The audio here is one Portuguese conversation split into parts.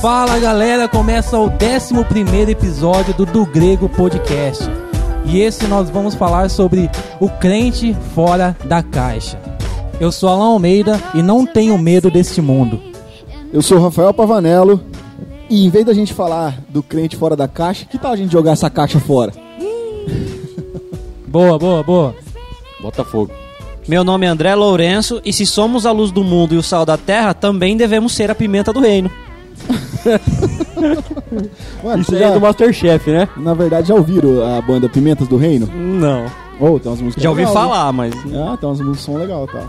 Fala galera, começa o 11 episódio do Do Grego Podcast. E esse nós vamos falar sobre o crente fora da caixa. Eu sou Alan Almeida e não tenho medo deste mundo. Eu sou o Rafael Pavanello e em vez da gente falar do crente fora da caixa, que tal a gente jogar essa caixa fora? Boa, boa, boa. Botafogo. Meu nome é André Lourenço e se somos a luz do mundo e o sal da terra, também devemos ser a pimenta do reino. Mano, Isso é já- do Masterchef, né? na verdade já ouviram a banda Pimentas do Reino? Não. Oh, tem umas músicas Já ouvi legais, né? falar, mas Ah, tem umas músicas que são legal, tá.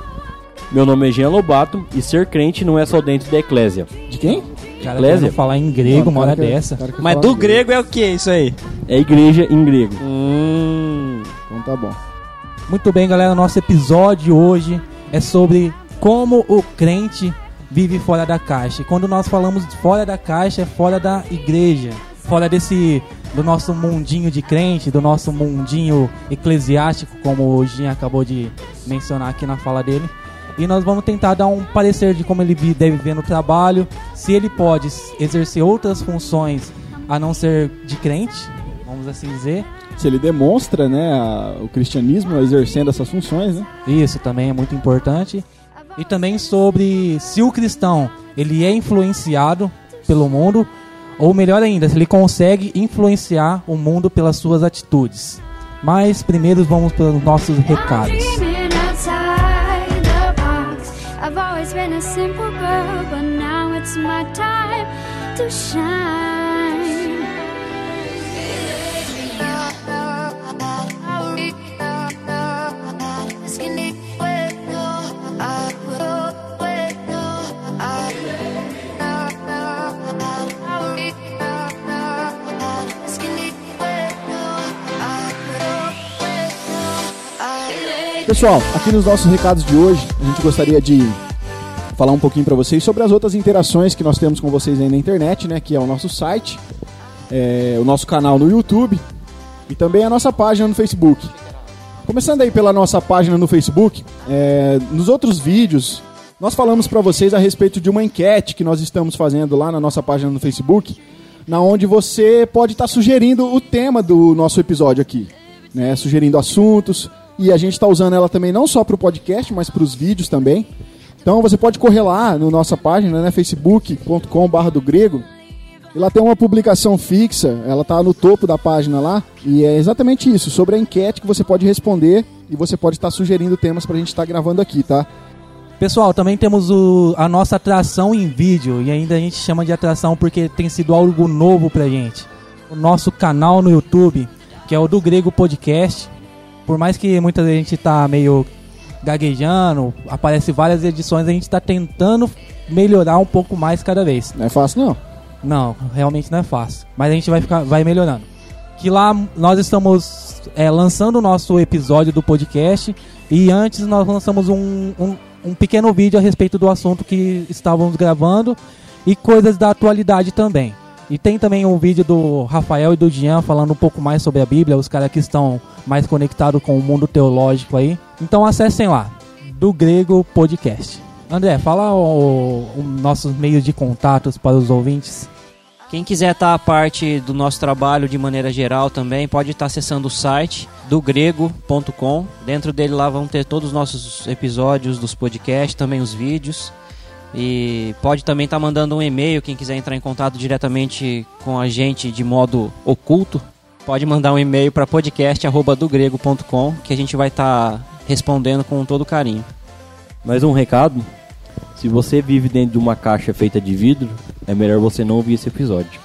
Meu nome é Jean Lobato e ser crente não é só dentro da eclésia. De quem? Cara, Eclésia? falar em grego Não, uma hora que- dessa. que mas do grego é o que isso aí? É igreja em grego. Hum. Então tá bom. Muito bem, galera, nosso episódio hoje é sobre como o crente vive fora da caixa. E quando nós falamos fora da caixa, é fora da igreja, fora desse do nosso mundinho de crente, do nosso mundinho eclesiástico, como o Jean acabou de mencionar aqui na fala dele. E nós vamos tentar dar um parecer de como ele deve ver no trabalho, se ele pode exercer outras funções a não ser de crente, vamos assim dizer. Se ele demonstra, né, o cristianismo exercendo essas funções, né? Isso também é muito importante. E também sobre se o cristão ele é influenciado pelo mundo, ou melhor ainda, se ele consegue influenciar o mundo pelas suas atitudes. Mas primeiro vamos para os nossos recados. I've always been a simple girl, but now it's my time to shine. Pessoal, aqui nos nossos recados de hoje, a gente gostaria de falar um pouquinho pra vocês sobre as outras interações que nós temos com vocês aí na internet, né? Que é o nosso site, é, o nosso canal no YouTube e também a nossa página no Facebook. Começando aí pela nossa página no Facebook, é, nos outros vídeos nós falamos pra vocês a respeito de uma enquete que nós estamos fazendo lá na nossa página no Facebook, na onde você pode estar sugerindo o tema do nosso episódio aqui, né? Sugerindo assuntos e a gente está usando ela também não só para o podcast, mas para os vídeos também. Então você pode correr lá na nossa página, né, facebook.com/barra do grego. E lá tem uma publicação fixa, ela tá no topo da página lá, e é exatamente isso, sobre a enquete que você pode responder e você pode estar sugerindo temas pra gente estar gravando aqui, tá? Pessoal, também temos o- a nossa atração em vídeo, e ainda a gente chama de atração porque tem sido algo novo pra gente. O nosso canal no YouTube, que é o do Grego Podcast. Por mais que muita gente tá meio gaguejando, aparece várias edições, a gente tá tentando melhorar um pouco mais cada vez. Não é fácil não. Não, realmente não é fácil. Mas a gente vai ficar, vai melhorando. Que lá nós estamos é, lançando o nosso episódio do podcast e antes nós lançamos um, um, um pequeno vídeo a respeito do assunto que estávamos gravando e coisas da atualidade também. E tem também um vídeo do Rafael e do Jean falando um pouco mais sobre a Bíblia, os caras que estão mais conectados com o mundo teológico aí. Então acessem lá, do Grego Podcast. André, fala os nossos meios de contatos para os ouvintes. Quem quiser estar a parte do nosso trabalho de maneira geral também, pode estar acessando o site do grego.com. Dentro dele lá vão ter todos os nossos episódios dos podcasts, também os vídeos. E pode também estar mandando um e-mail, quem quiser entrar em contato diretamente com a gente de modo oculto, pode mandar um e-mail para podcast@dogrego.com que a gente vai estar respondendo com todo carinho. Mais um recado: se você vive dentro de uma caixa feita de vidro, é melhor você não ouvir esse episódio.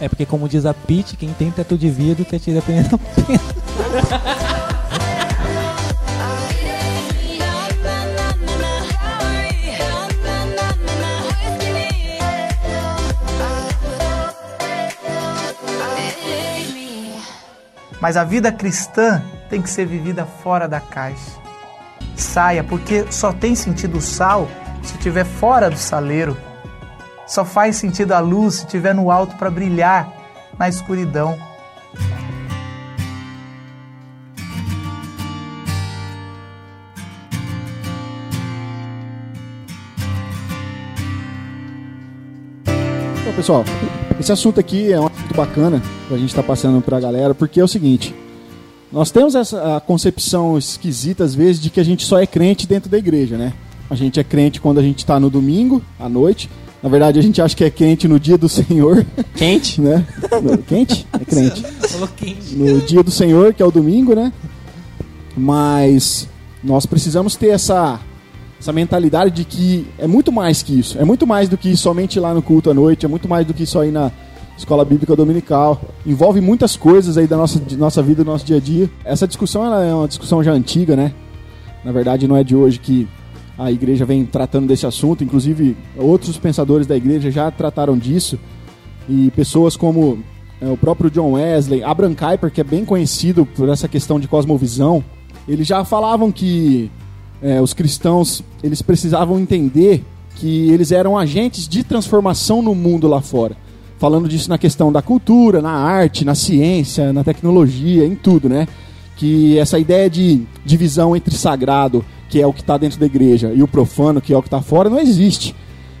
É porque, como diz a Pete, quem tem teto de vidro que atira a primeira Mas a vida cristã tem que ser vivida fora da caixa. saia, porque só tem sentido o sal se estiver fora do saleiro. Só faz sentido a luz se estiver no alto para brilhar na escuridão. Pessoal, esse assunto aqui é um assunto bacana que a gente está passando para a galera, porque é o seguinte: nós temos essa concepção esquisita, às vezes, de que a gente só é crente dentro da igreja, né? A gente é crente quando a gente está no domingo, à noite. Na verdade, a gente acha que é crente no dia do Senhor, Quente? né? No- quente? É crente. No dia do Senhor, que é o domingo, né? Mas nós precisamos ter essa, essa mentalidade de que é muito mais que isso. É muito mais do que somente ir lá no culto à noite, é muito mais do que só ir na escola bíblica dominical. Envolve muitas coisas aí da nossa, de nossa vida, do nosso dia a dia. Essa discussão ela é uma discussão já antiga, né? Na verdade, não é de hoje que a igreja vem tratando desse assunto. Inclusive, outros pensadores da igreja já trataram disso. E pessoas como é, o próprio John Wesley, Abraham Kuyper, que é bem conhecido por essa questão de cosmovisão, eles já falavam que é, os cristãos eles precisavam entender que eles eram agentes de transformação no mundo lá fora. Falando disso na questão da cultura, na arte, na ciência, na tecnologia, em tudo, né? Que essa ideia de divisão entre sagrado, que é o que está dentro da igreja, e o profano, que é o que está fora, não existe.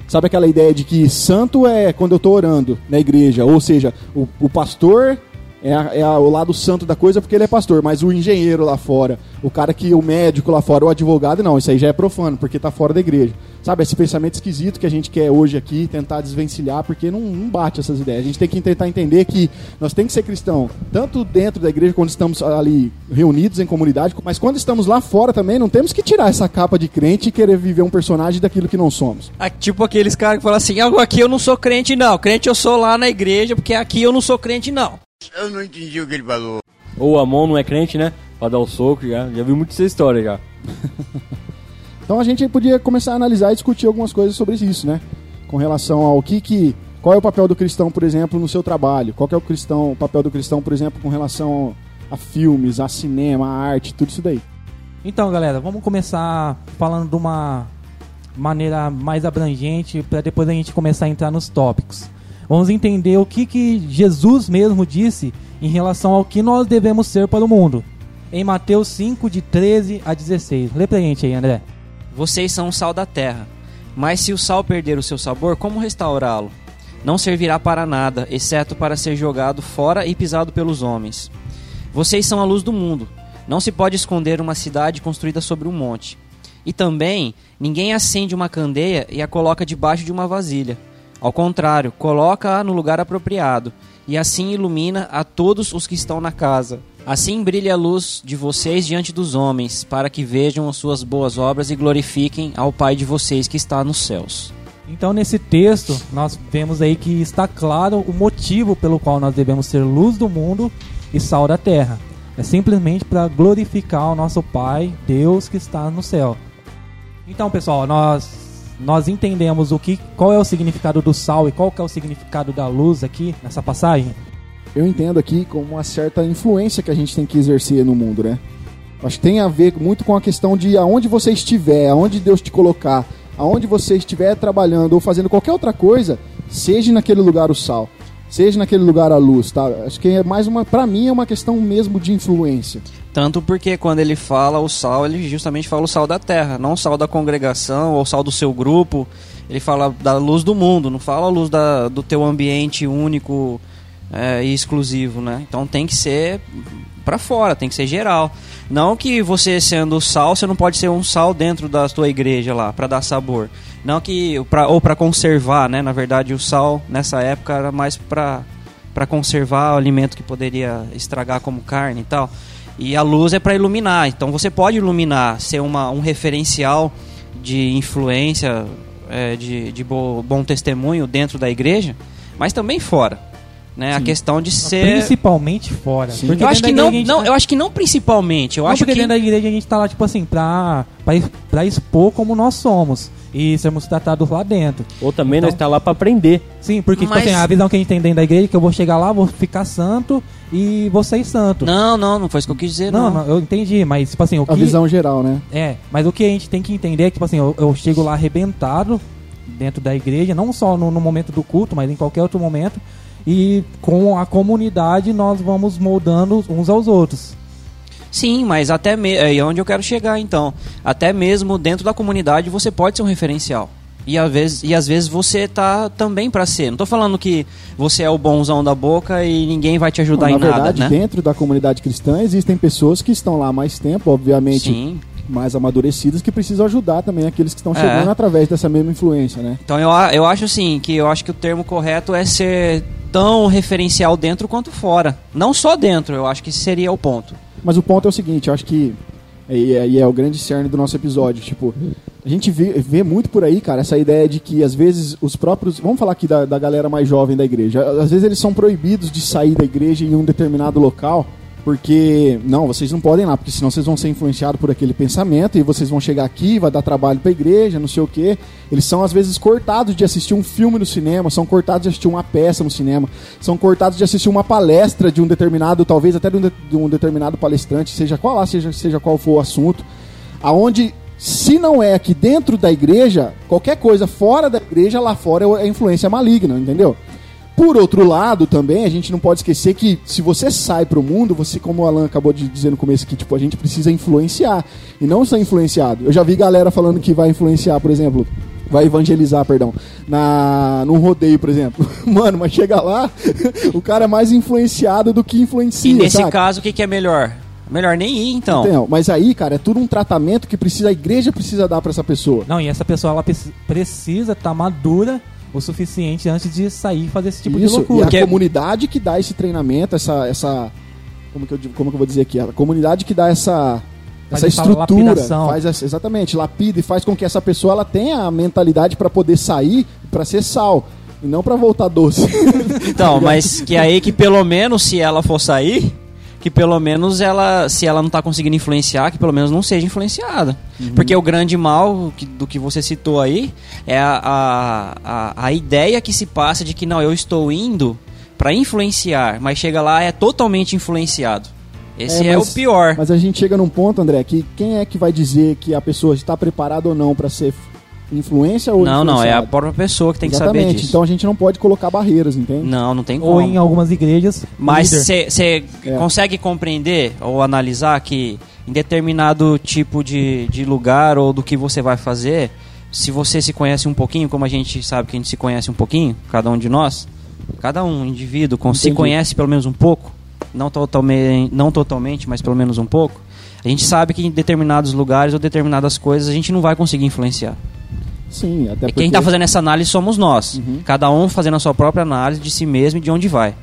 Sabe aquela ideia de que santo é quando eu estou orando na igreja? Ou seja, o, o pastor é, a- é a- o lado santo da coisa porque ele é pastor, mas o engenheiro lá fora, o cara que, o médico lá fora, o advogado, não, isso aí já é profano, porque está fora da igreja. Sabe, esse pensamento esquisito que a gente quer hoje aqui tentar desvencilhar, porque não, não bate essas ideias. A gente tem que tentar entender que nós temos que ser cristão, tanto dentro da igreja, quando estamos ali reunidos em comunidade, mas quando estamos lá fora também, não temos que tirar essa capa de crente e querer viver um personagem daquilo que não somos. Ah, tipo aqueles caras que falam assim: aqui eu não sou crente, não. Crente eu sou lá na igreja, porque aqui eu não sou crente, não. Eu não entendi o que ele falou. Ou a mão não é crente, né? Pra dar o soco já. Já vi muito essa história já. Então a gente podia começar a analisar e discutir algumas coisas sobre isso, né? Com relação ao que que qual é o papel do cristão, por exemplo, no seu trabalho? Qual que é o cristão, o papel do cristão, por exemplo, com relação a filmes, a cinema, a arte, tudo isso daí. Então, galera, vamos começar falando de uma maneira mais abrangente para depois a gente começar a entrar nos tópicos. Vamos entender o que, que Jesus mesmo disse em relação ao que nós devemos ser para o mundo. Em Mateus 5, de 13 a 16. Lê pra gente aí, André. Vocês são o sal da terra. Mas se o sal perder o seu sabor, como restaurá-lo? Não servirá para nada, exceto para ser jogado fora e pisado pelos homens. Vocês são a luz do mundo. Não se pode esconder uma cidade construída sobre um monte. E também, ninguém acende uma candeia e a coloca debaixo de uma vasilha. Ao contrário, coloca-a no lugar apropriado, e assim ilumina a todos os que estão na casa. Assim brilha a luz de vocês diante dos homens, para que vejam as suas boas obras e glorifiquem ao Pai de vocês que está nos céus. Então, nesse texto, nós vemos aí que está claro o motivo pelo qual nós devemos ser luz do mundo e sal da terra. É simplesmente para glorificar o nosso Pai, Deus que está no céu. Então, pessoal, nós nós entendemos o que qual é o significado do sal e qual que é o significado da luz aqui nessa passagem. Eu entendo aqui como uma certa influência que a gente tem que exercer no mundo, né? Acho que tem a ver muito com a questão de aonde você estiver, aonde Deus te colocar, aonde você estiver trabalhando ou fazendo qualquer outra coisa, seja naquele lugar o sal, seja naquele lugar a luz, tá? Acho que é mais uma, para mim é uma questão mesmo de influência. Tanto porque quando ele fala o sal, ele justamente fala o sal da terra, não o sal da congregação ou o sal do seu grupo. Ele fala da luz do mundo, não fala a luz da, do teu ambiente único é, e exclusivo, né? Então tem que ser para fora, tem que ser geral. Não que você sendo sal, você não pode ser um sal dentro da tua igreja lá para dar sabor. Não que pra, ou para conservar, né? Na verdade, o sal nessa época era mais para para conservar o alimento que poderia estragar como carne e tal. E a luz é para iluminar. Então você pode iluminar, ser uma, um referencial de influência, é, de, de bo, bom testemunho dentro da igreja, mas também fora. Né? A Sim. questão de ser. Principalmente fora. Eu acho que não, a não, tá- eu acho que não principalmente. Eu não acho porque que dentro da igreja a gente tá lá, tipo assim, pra, pra, pra expor como nós somos. e sermos tratados lá dentro. Ou também nós Então- está lá para aprender. Sim, porque tipo Mas- assim, a visão que a gente tem dentro da igreja é que eu vou chegar lá, vou ficar santo e vou ser santo. Não, não, não foi isso que eu quis dizer, não, não. não, eu entendi, mas tipo assim, o A que visão geral, né? é, mas o que a gente tem que entender é que tipo assim, eu, eu chego lá arrebentado dentro da igreja, não só no, no momento do culto, mas em qualquer outro momento, e com a comunidade nós vamos moldando uns aos outros. Sim, mas até me... é onde eu quero chegar então. Até mesmo dentro da comunidade você pode ser um referencial. E às vezes, e às vezes você tá também pra ser. Não tô falando que você é o bonzão da boca e ninguém vai te ajudar Na em nada, verdade, né? dentro da comunidade cristã existem pessoas que estão lá há mais tempo, obviamente Sim. mais amadurecidas, que precisam ajudar também aqueles que estão É. chegando através dessa mesma influência, né? Então eu, eu acho assim, que eu acho que o termo correto é ser tão referencial dentro quanto fora. Não só dentro, eu acho que esse seria o ponto. Mas o ponto é o seguinte, eu acho que e é, e é o grande cerne do nosso episódio, tipo, a gente vê, vê muito por aí, cara, essa ideia de que às vezes os próprios, vamos falar aqui da, da galera mais jovem da igreja, às vezes eles são proibidos de sair da igreja em um determinado local, porque, não, vocês não podem lá, porque senão vocês vão ser influenciados por aquele pensamento e vocês vão chegar aqui, vai dar trabalho pra igreja, não sei o quê. Eles são às vezes cortados de assistir um filme no cinema, são cortados de assistir uma peça no cinema, são cortados de assistir uma palestra de um determinado, talvez até de um, de- de um determinado palestrante, seja qual lá, seja, seja qual for o assunto, aonde se não é aqui dentro da igreja, qualquer coisa fora da igreja, lá fora é influência maligna, entendeu? Por outro lado, também, a gente não pode esquecer que se você sai pro mundo, você, como o Alan acabou de dizer no começo aqui, tipo, a gente precisa influenciar e não ser influenciado. Eu já vi galera falando que vai influenciar, por exemplo, vai evangelizar, perdão, na num rodeio, por exemplo. Mano, mas chega lá, o cara é mais influenciado do que influencia, e nesse saca? caso, o que, que é melhor? Melhor nem ir, então. Entendeu? Mas aí, cara, é tudo um tratamento que precisa a igreja precisa dar pra essa pessoa. Não, e essa pessoa ela preci- precisa estar madura o suficiente antes de sair e fazer esse tipo de Isso, e loucura. a Porque- comunidade que dá esse treinamento, essa. essa como, que eu, como que eu vou dizer aqui? A comunidade que dá essa. Faz essa essa estrutura, lapidação. faz essa- exatamente, lapida e faz com que essa pessoa ela tenha a mentalidade para poder sair, para ser sal e não para voltar doce. Então, mas que aí que pelo menos se ela for sair, que pelo menos ela, se ela não tá conseguindo influenciar, que pelo menos não seja influenciada. Porque o grande mal que- do que você citou aí é a, a, a, a ideia que se passa de que não, eu estou indo pra influenciar, mas chega lá é totalmente influenciado. Esse é, mas- o pior. Mas a gente chega num ponto, André, que quem é que vai dizer que a pessoa está preparada ou não para ser influência ou Não, não, é a própria pessoa que tem que Exatamente. saber disso. Então a gente não pode colocar barreiras, entende? Não, não tem como. Ou em algumas igrejas. Mas você É. consegue compreender ou analisar que em determinado tipo de, de lugar ou do que você vai fazer, se você se conhece um pouquinho, como a gente sabe que a gente se conhece um pouquinho, cada um de nós, cada um indivíduo com- se conhece pelo menos um pouco, não totalmente, não totalmente, mas pelo menos um pouco, a gente sabe que em determinados lugares ou determinadas coisas a gente não vai conseguir influenciar. Sim, até E porque... quem está fazendo essa análise somos nós. Uhum. Cada um fazendo a sua própria análise de si mesmo e de onde vai.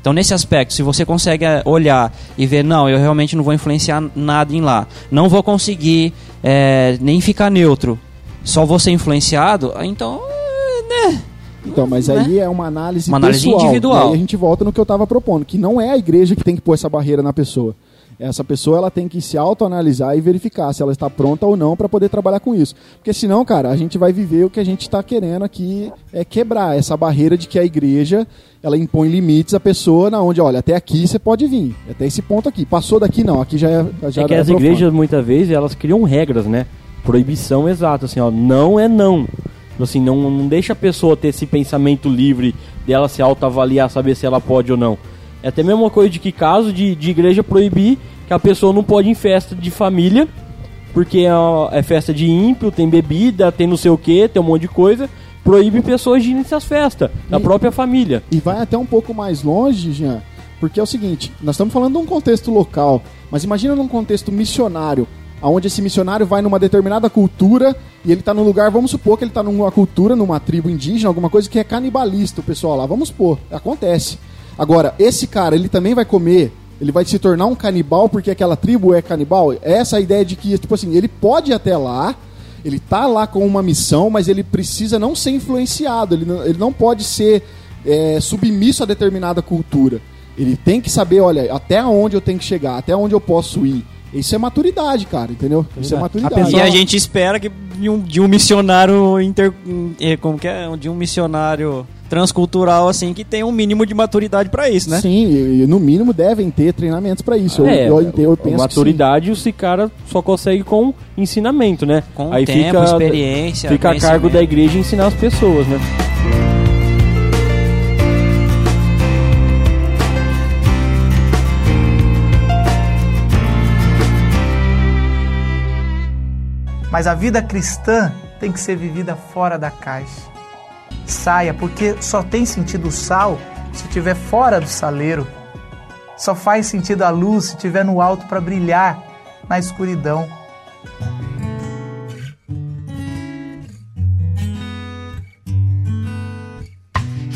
Então, nesse aspecto, se você consegue eh, olhar e ver, não, eu realmente não vou influenciar nada em lá, não vou conseguir eh, nem ficar neutro, só vou ser influenciado, ah, então, eh, né? Então, mas Né? aí é uma análise, Uma análise pessoal. individual. E aí a gente volta no que eu estava propondo, que não é a igreja que tem que pôr essa barreira na pessoa. Essa pessoa ela tem que se autoanalisar e verificar se ela está pronta ou não para poder trabalhar com isso. Porque senão, cara, a gente vai viver o que a gente está querendo aqui é quebrar essa barreira de que a igreja ela impõe limites à pessoa na onde, olha, até aqui você pode vir, até esse ponto aqui. Passou daqui não, aqui já é já é que é as profano. igrejas, muitas vezes, elas criam regras, né? Proibição exata, assim, ó, não é não. Assim, não, não deixa a pessoa ter esse pensamento livre dela se autoavaliar, saber se ela pode ou não. É até a mesma coisa de que caso de, de igreja proibir que a pessoa não pode ir em festa de família, porque é, é festa de ímpio, tem bebida, tem não sei o que, tem um monte de coisa. Proíbe pessoas de ir nessas festas, da E- própria família. E vai até um pouco mais longe, Jean, porque é o seguinte, nós estamos falando de um contexto local, mas imagina num contexto missionário, onde esse missionário vai numa determinada cultura e ele está num lugar, vamos supor que ele está numa cultura, numa tribo indígena, alguma coisa que é canibalista, o pessoal lá, vamos supor, acontece. Agora, esse cara, ele também vai comer, ele vai se tornar um canibal porque aquela tribo é canibal? Essa é ideia de que, tipo assim, ele pode ir até lá, ele tá lá com uma missão, mas ele precisa não ser influenciado, ele não, ele não pode ser é, submisso a determinada cultura. Ele tem que saber, olha, até onde eu tenho que chegar, até onde eu posso ir. Isso é maturidade, cara, entendeu? Isso é maturidade. Apesar- E a gente espera que de um, de um missionário inter, eh, como que é? De um missionário transcultural assim que tenha um mínimo de maturidade pra isso, né? Sim, e, e no mínimo devem ter treinamentos pra isso. É, eu, eu, eu penso maturidade esse cara só consegue com ensinamento, né? Com Aí tempo, fica, experiência, fica a cargo da igreja ensinar as pessoas, né? Mas a vida cristã tem que ser vivida fora da caixa. Saia, porque só tem sentido o sal se estiver fora do saleiro. Só faz sentido a luz se estiver no alto para brilhar na escuridão.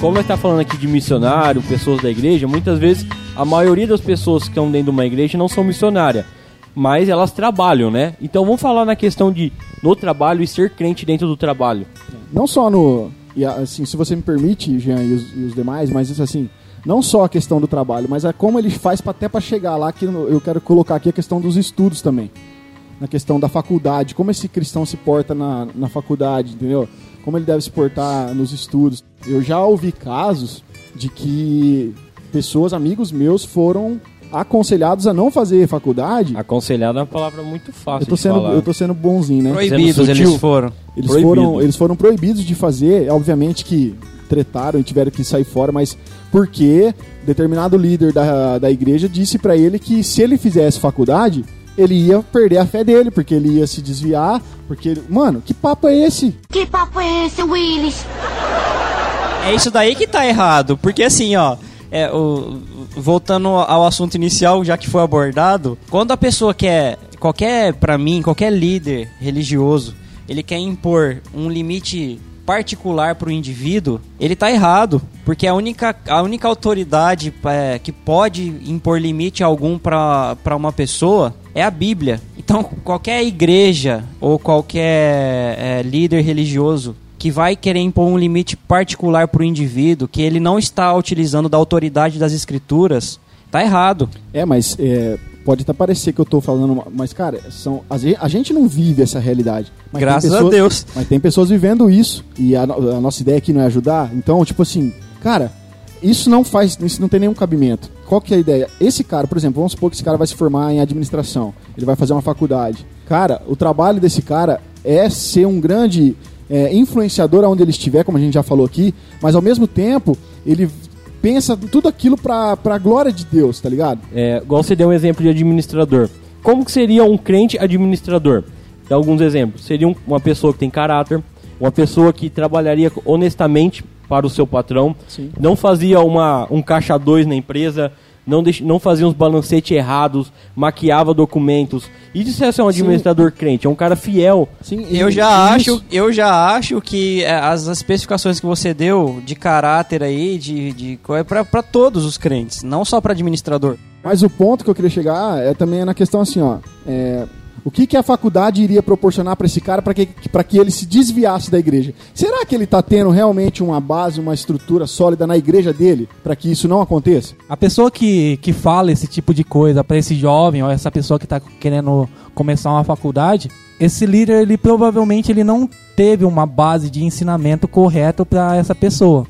Como está falando aqui de missionário, pessoas da igreja, muitas vezes a maioria das pessoas que estão dentro de uma igreja não são missionárias, mas elas trabalham, né? Então vamos falar na questão de no trabalho e ser crente dentro do trabalho. Não só no. E assim, se você me permite, Jean e os, e os demais, mas isso assim, não só a questão do trabalho, mas é como ele faz pra, até para chegar lá, que eu quero colocar aqui a questão dos estudos também. Na questão da faculdade, como esse cristão se porta na, na faculdade, entendeu? Como ele deve se portar nos estudos. Eu já ouvi casos de que pessoas, amigos meus, foram aconselhados a não fazer faculdade. Aconselhado é uma palavra muito fácil Eu tô de sendo, falar. eu tô sendo bonzinho, né? Proibidos Sendo eles foram. Eles Proibido. foram, eles foram proibidos de fazer, obviamente que tretaram e tiveram que sair fora, mas porque determinado líder da, da igreja disse pra ele que se ele fizesse faculdade, ele ia perder a fé dele, porque ele ia se desviar, porque ele... Mano, que papo é esse? Que papo é esse, Willis? É isso daí que tá errado, porque assim, ó, é, o- voltando ao assunto inicial, já que foi abordado, quando a pessoa quer, qualquer, pra mim, qualquer líder religioso, ele quer impor um limite particular pro indivíduo, ele tá errado, porque a única, a única autoridade é, que pode impor limite algum pra uma pessoa é a Bíblia. Então, qualquer igreja ou qualquer é, líder religioso que vai querer impor um limite particular para o indivíduo, que ele não está utilizando da autoridade das escrituras, tá errado. É, mas é, pode até parecer que eu tô falando, mas cara, são, a gen- a gente não vive essa realidade. Graças a pessoas- Deus. Mas tem pessoas vivendo isso e a, a nossa ideia aqui não é ajudar. Então, tipo assim, cara, isso não faz, isso não tem nenhum cabimento. Qual que é a ideia? Esse cara, por exemplo, vamos supor que esse cara vai se formar em administração, ele vai fazer uma faculdade. Cara, o trabalho desse cara é ser um grande é, influenciador aonde ele estiver, como a gente já falou aqui, mas ao mesmo tempo ele pensa tudo aquilo pra, pra glória de Deus, tá ligado? É, igual você deu um exemplo de administrador. Como que seria um crente administrador? Dá alguns exemplos. Seria um- uma pessoa que tem caráter, uma pessoa que trabalharia honestamente para o seu patrão, Sim. não fazia uma, um caixa dois na empresa, não, deix, não fazia uns balancetes errados, maquiava documentos. E se é um administrador crente? É um cara fiel. Sim, Eu já e acho, isso- eu já acho que é, as especificações que você deu de caráter aí, de, de é para todos os crentes, não só para administrador. Mas o ponto que eu queria chegar é também na questão assim, ó. é, o que, que a faculdade iria proporcionar pra esse cara para que, que ele se desviasse da igreja? Será que ele tá tendo realmente uma base, uma estrutura sólida na igreja dele para que isso não aconteça? A pessoa que, que fala esse tipo de coisa pra esse jovem ou essa pessoa que tá querendo começar uma faculdade, esse líder ele provavelmente ele não teve uma base de ensinamento correto pra essa pessoa.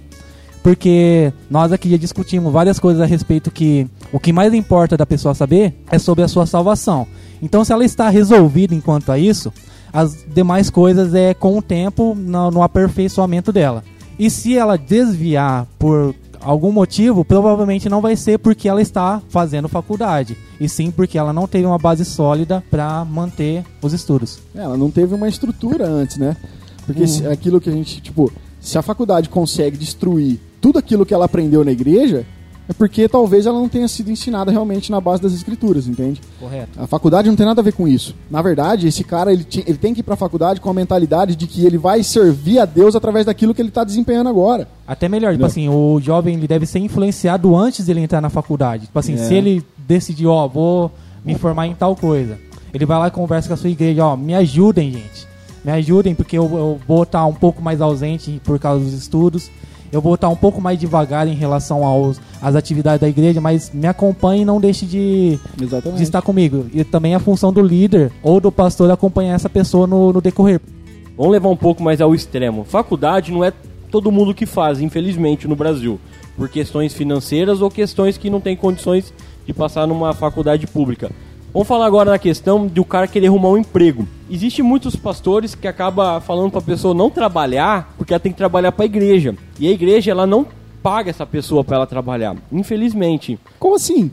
Porque nós aqui já discutimos várias coisas a respeito que o que mais importa da pessoa saber é sobre a sua salvação. Então se ela está resolvida enquanto a isso, as demais coisas é com o tempo no, no aperfeiçoamento dela. E se ela desviar por algum motivo, provavelmente não vai ser porque ela está fazendo faculdade, e sim porque ela não teve uma base sólida para manter os estudos. Ela não teve uma estrutura antes, né? Porque se- aquilo que a gente, tipo, se a faculdade consegue destruir tudo aquilo que ela aprendeu na igreja, é porque talvez ela não tenha sido ensinada realmente na base das escrituras, entende? Correto. A faculdade não tem nada a ver com isso. Na verdade, esse cara ele, ele tem que ir pra faculdade com a mentalidade de que ele vai servir a Deus através daquilo que ele tá desempenhando agora. Até melhor, tipo assim, o jovem ele deve ser influenciado antes de ele entrar na faculdade. Tipo assim, É. se ele decidir, ó, vou me formar em tal coisa, ele vai lá e conversa com a sua igreja, ó, me ajudem, gente. Me ajudem, porque eu, eu vou estar um pouco mais ausente por causa dos estudos. Eu vou estar um pouco mais devagar em relação aos, às atividades da igreja, mas me acompanhe e não deixe de, de estar comigo. E também a função do líder ou do pastor é acompanhar essa pessoa no, no decorrer. Vamos levar um pouco mais ao extremo. Faculdade não é todo mundo que faz, infelizmente, no Brasil. Por questões financeiras ou questões que não tem condições de passar numa faculdade pública. Vamos falar agora da questão de o cara querer arrumar um emprego. Existem muitos pastores que acabam falando para a pessoa não trabalhar porque ela tem que trabalhar para a igreja. E a igreja ela não paga essa pessoa para ela trabalhar. Infelizmente. Como assim?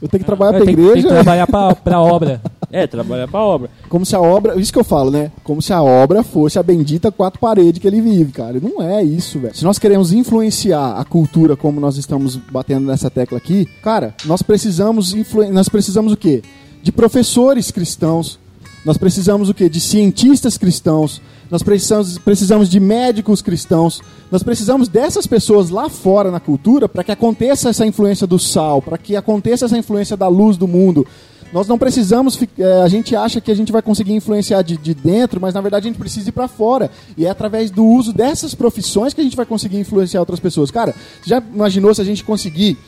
Eu tenho que trabalhar pra tem, que- tem igreja? que trabalhar pra, pra obra. É, trabalhar para obra. Como se a obra. Isso que eu falo, né? Como se a obra fosse a bendita quatro paredes que ele vive, cara. Não é isso, velho. Se nós queremos influenciar a cultura como nós estamos batendo nessa tecla aqui, cara, nós precisamos influen- nós precisamos o quê? De professores cristãos. Nós precisamos o quê? De cientistas cristãos. Nós precisamos, precisamos de médicos cristãos. Nós precisamos dessas pessoas lá fora na cultura para que aconteça essa influência do sal, para que aconteça essa influência da luz do mundo. Nós não precisamos, é, a gente acha que a gente vai conseguir influenciar de, de dentro, mas na verdade a gente precisa ir para fora. E é através do uso dessas profissões que a gente vai conseguir influenciar outras pessoas. Cara, já imaginou se a gente conseguir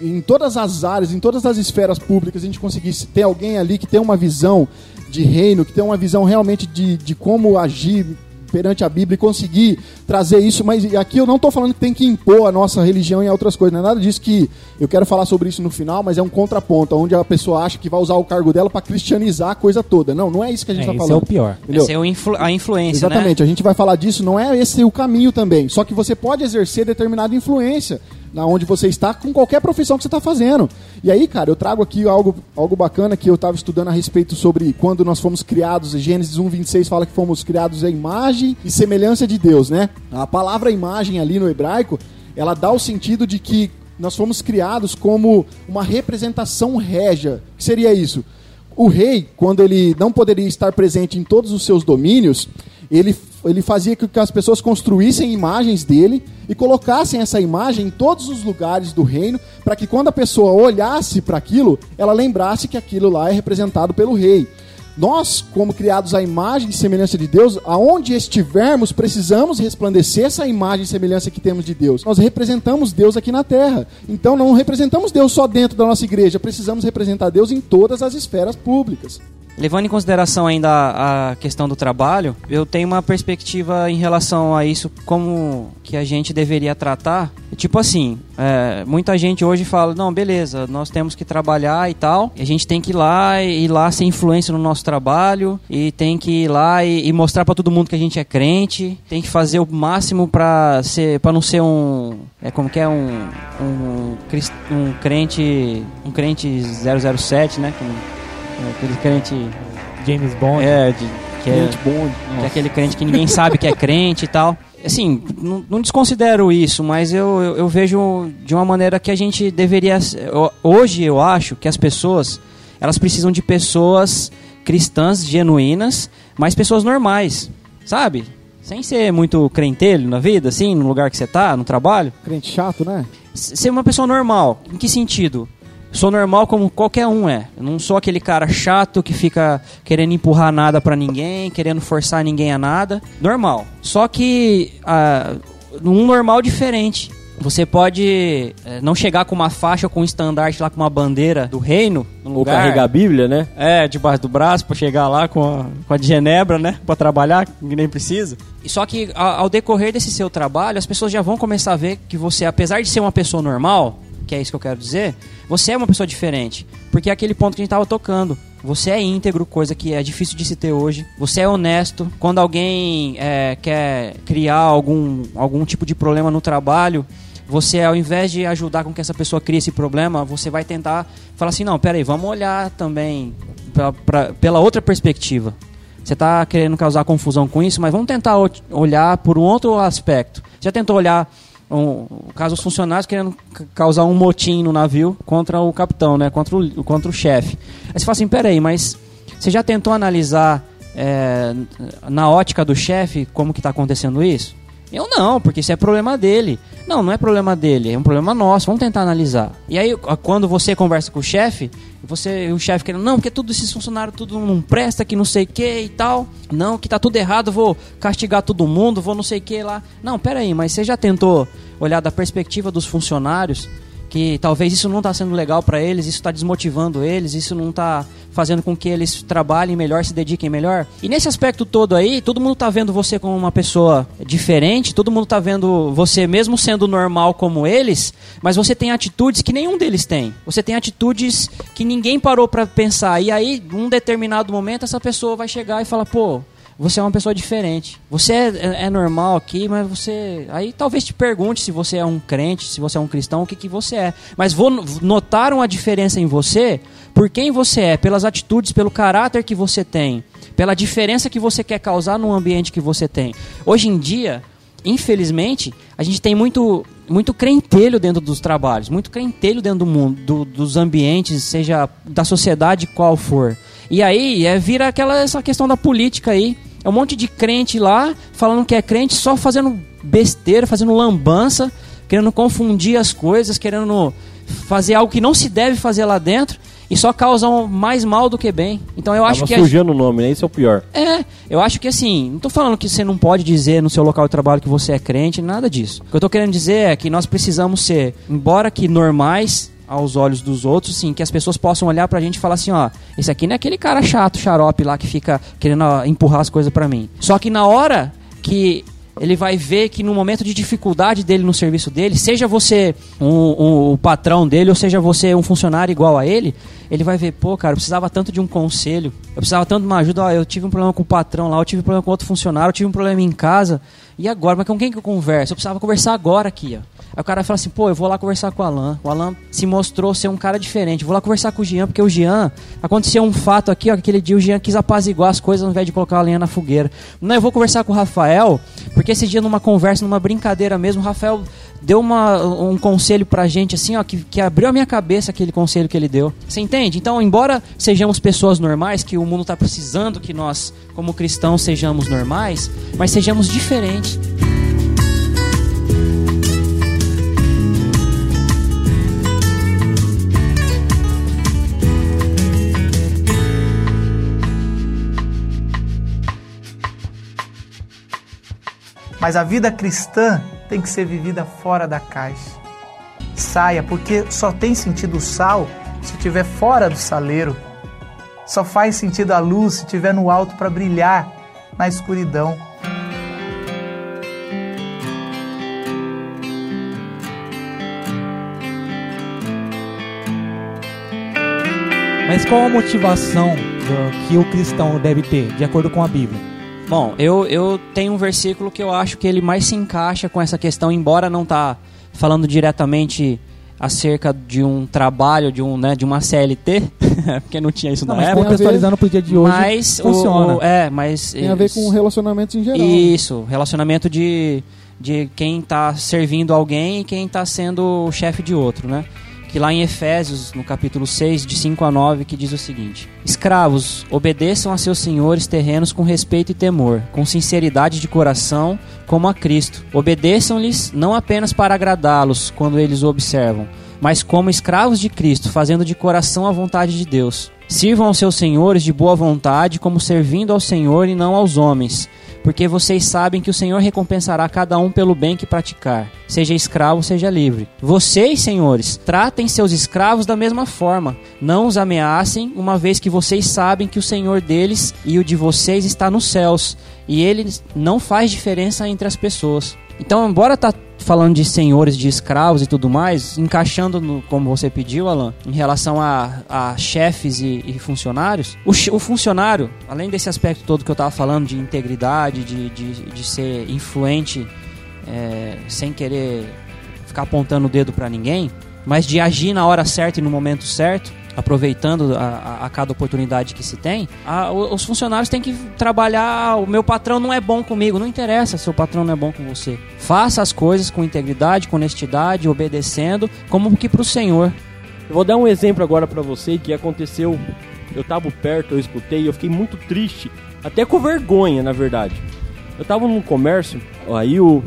em todas as áreas, em todas as esferas públicas, a gente conseguisse ter alguém ali que tem uma visão de reino, que tem uma visão realmente de, de como agir perante a Bíblia e conseguir trazer isso, mas aqui eu não estou falando que tem que impor a nossa religião em outras coisas, não é nada disso que eu quero falar sobre isso no final, mas é um contraponto, onde a pessoa acha que vai usar o cargo dela para cristianizar a coisa toda. Não, não é isso que a gente É, está esse falando. é o pior. Entendeu? Essa é o influ- a influência, né? Exatamente, a gente vai falar disso, não é esse o caminho também. Só que você pode exercer determinada influência na onde você está com qualquer profissão que você está fazendo. E aí, cara, eu trago aqui algo, algo bacana que eu estava estudando a respeito sobre quando nós fomos criados. Gênesis 1, 26 fala que fomos criados à imagem e semelhança de Deus, né? A palavra imagem ali no hebraico, ela dá o sentido de que nós fomos criados como uma representação régia. O que seria isso? O rei, quando ele não poderia estar presente em todos os seus domínios, ele, ele fazia com que as pessoas construíssem imagens dele e colocassem essa imagem em todos os lugares do reino, para que quando a pessoa olhasse para aquilo, ela lembrasse que aquilo lá é representado pelo rei. Nós, como criados à imagem e semelhança de Deus, aonde estivermos, precisamos resplandecer essa imagem e semelhança que temos de Deus. Nós representamos Deus aqui na terra. Então não representamos Deus só dentro da nossa igreja, precisamos representar Deus em todas as esferas públicas. Levando em consideração ainda a, a questão do trabalho, eu tenho uma perspectiva em relação a isso, como que a gente deveria tratar. Tipo assim, é, muita gente hoje fala, não, beleza, nós temos que trabalhar e tal, a gente tem que ir lá e ir lá ser influência no nosso trabalho, e tem que ir lá e, e mostrar pra todo mundo que a gente é crente, tem que fazer o máximo pra ser, para não ser um, é como que é um, um, um crente, um crente 007, né? Que- Aquele crente. James Bond. É, de, que, é, bom. que é aquele crente que ninguém sabe que é crente e tal. Assim, não, não desconsidero isso, mas eu, eu, eu vejo de uma maneira que a gente deveria. eu- Hoje eu acho que as pessoas elas precisam de pessoas cristãs genuínas, mas pessoas normais, sabe? Sem ser muito crentelho na vida, assim, no lugar que você tá, no trabalho Crente chato, né? ser uma pessoa normal. Em que sentido? Sou normal como qualquer um é. Eu não sou aquele cara chato que fica querendo empurrar nada pra ninguém, querendo forçar ninguém a nada. Normal. Só que ah, um normal diferente. Você pode eh, não chegar com uma faixa, com um estandarte lá, com uma bandeira do reino, no Ou lugar. carregar a Bíblia, né? É, debaixo do braço pra chegar lá com a, com a de Genebra, né? Pra trabalhar, que nem precisa. E só que a- ao decorrer desse seu trabalho, as pessoas já vão começar a ver que você, apesar de ser uma pessoa normal, que é isso que eu quero dizer, você é uma pessoa diferente. Porque é aquele ponto que a gente tava tocando. Você é íntegro, coisa que é difícil de se ter hoje. Você é honesto. Quando alguém é, quer criar algum, algum tipo de problema no trabalho, você, ao invés de ajudar com que essa pessoa crie esse problema, você vai tentar falar assim: não, peraí, vamos olhar também pra, pra- pela outra perspectiva. Você está querendo causar confusão com isso, mas vamos tentar olhar por um outro aspecto. Já tentou olhar um, caso dos funcionários querendo ca- causar um motim no navio contra o capitão, né? Contra o, contra o chefe. Aí você fala assim, peraí, mas você já tentou analisar é, na ótica do chefe como que está acontecendo isso? Eu não, porque isso é problema dele. Não, não é problema dele, é um problema nosso. Vamos tentar analisar. E aí, quando você conversa com o chefe, você, o chefe querendo, não, porque todos esses funcionários tudo não presta, que não sei o que e tal. Não, que tá tudo errado, vou castigar todo mundo, vou não sei o que lá. Não, pera aí, mas você já tentou olhar da perspectiva dos funcionários, que talvez isso não está sendo legal para eles, isso está desmotivando eles, isso não está fazendo com que eles trabalhem melhor, se dediquem melhor. E nesse aspecto todo aí, todo mundo está vendo você como uma pessoa diferente, todo mundo está vendo você mesmo sendo normal como eles, mas você tem atitudes que nenhum deles tem. Você tem atitudes que ninguém parou para pensar. E aí, num determinado momento, essa pessoa vai chegar e falar, pô, você é uma pessoa diferente. Você é, é- é normal aqui, mas você. Aí talvez te pergunte se você é um crente, se você é um cristão, o que, que você é. Mas vou notaram a diferença em você por quem você é, pelas atitudes, pelo caráter que você tem, pela diferença que você quer causar no ambiente que você tem. Hoje em dia, infelizmente, a gente tem muito muito crentelho dentro dos trabalhos, muito crentelho dentro do mundo, do- dos ambientes, seja da sociedade qual for. E aí é, vira aquela essa questão da política aí. É um monte de crente lá falando que é crente, só fazendo besteira, fazendo lambança, querendo confundir as coisas, querendo fazer algo que não se deve fazer lá dentro e só causam mais mal do que bem. Então eu acho Tava que a- sujando o nome, né? Isso é o pior. é, eu acho que assim, não tô falando que você não pode dizer no seu local de trabalho que você é crente, nada disso. O que eu tô querendo dizer é que nós precisamos ser, embora que normais aos olhos dos outros, sim, que as pessoas possam olhar pra gente e falar assim, ó, esse aqui não é aquele cara chato, xarope lá que fica querendo empurrar as coisas pra mim. Só que na hora que ele vai ver que no momento de dificuldade dele no serviço dele, seja você um, um- o patrão dele ou seja você um funcionário igual a ele, ele vai ver, pô, cara, eu precisava tanto de um conselho, eu precisava tanto de uma ajuda, ó, eu tive um problema com o patrão lá, eu tive um problema com outro funcionário, eu tive um problema em casa, e agora? Mas com quem que eu converso? Eu precisava conversar agora aqui, ó. Aí o cara fala assim, pô, eu vou lá conversar com o Alan. O Alan se mostrou ser um cara diferente. Vou lá conversar com o Jean, porque o Jean. Aconteceu um fato aqui, ó, que aquele dia o Jean quis apaziguar as coisas ao invés de colocar a lenha na fogueira. Não, eu vou conversar com o Rafael, porque esse dia, numa conversa, numa brincadeira mesmo, o Rafael deu uma, um conselho pra gente, assim, ó, que, que abriu a minha cabeça aquele conselho que ele deu. Você entende? Então, embora sejamos pessoas normais, que o mundo tá precisando que nós, como cristãos, sejamos normais, mas sejamos diferentes. Mas a vida cristã tem que ser vivida fora da caixa. Saia, porque só tem sentido o sal se estiver fora do saleiro. Só faz sentido a luz se estiver no alto para brilhar na escuridão. Mas qual a motivação que o cristão deve ter, de acordo com a Bíblia? Bom, eu, eu tenho um versículo que eu acho que ele mais se encaixa com essa questão, embora não tá falando diretamente acerca de um trabalho, de, um, né, de uma CLT, porque não tinha isso Não, na mas época. Contextualizando pro dia de hoje, Mas o- funciona. o- é, mas Tem a ver com relacionamentos em geral. Isso, relacionamento de, de quem está servindo alguém e quem está sendo o chefe de outro, né? Que lá em Efésios, no capítulo 6, de 5 a 9, que diz o seguinte: Escravos, obedeçam a seus senhores terrenos com respeito e temor, com sinceridade de coração, como a Cristo. Obedeçam-lhes não apenas para agradá-los quando eles o observam, mas como escravos de Cristo, fazendo de coração a vontade de Deus. Sirvam aos seus senhores de boa vontade, como servindo ao Senhor e não aos homens, porque vocês sabem que o Senhor recompensará cada um pelo bem que praticar, seja escravo, seja livre. Vocês, senhores, tratem seus escravos da mesma forma. Não os ameacem, uma vez que vocês sabem que o Senhor deles e o de vocês está nos céus, e ele não faz diferença entre as pessoas. Então, embora tá falando de senhores, de escravos e tudo mais, encaixando no, como você pediu, Alan, em relação a, a chefes e, e funcionários, o, o funcionário, além desse aspecto todo que eu tava falando de integridade, de, de, de ser influente é, sem querer ficar apontando o dedo pra ninguém, mas de agir na hora certa e no momento certo, aproveitando a, a- a cada oportunidade que se tem, a- o- os funcionários têm que trabalhar. O meu patrão não é bom comigo, não interessa se o patrão não é bom com você. Faça as coisas com integridade, com honestidade, obedecendo, como que pro Senhor. Eu vou dar um exemplo agora pra você que aconteceu. Eu tava perto, eu escutei, eu fiquei muito triste, até com vergonha, na verdade. Eu tava num comércio, aí o,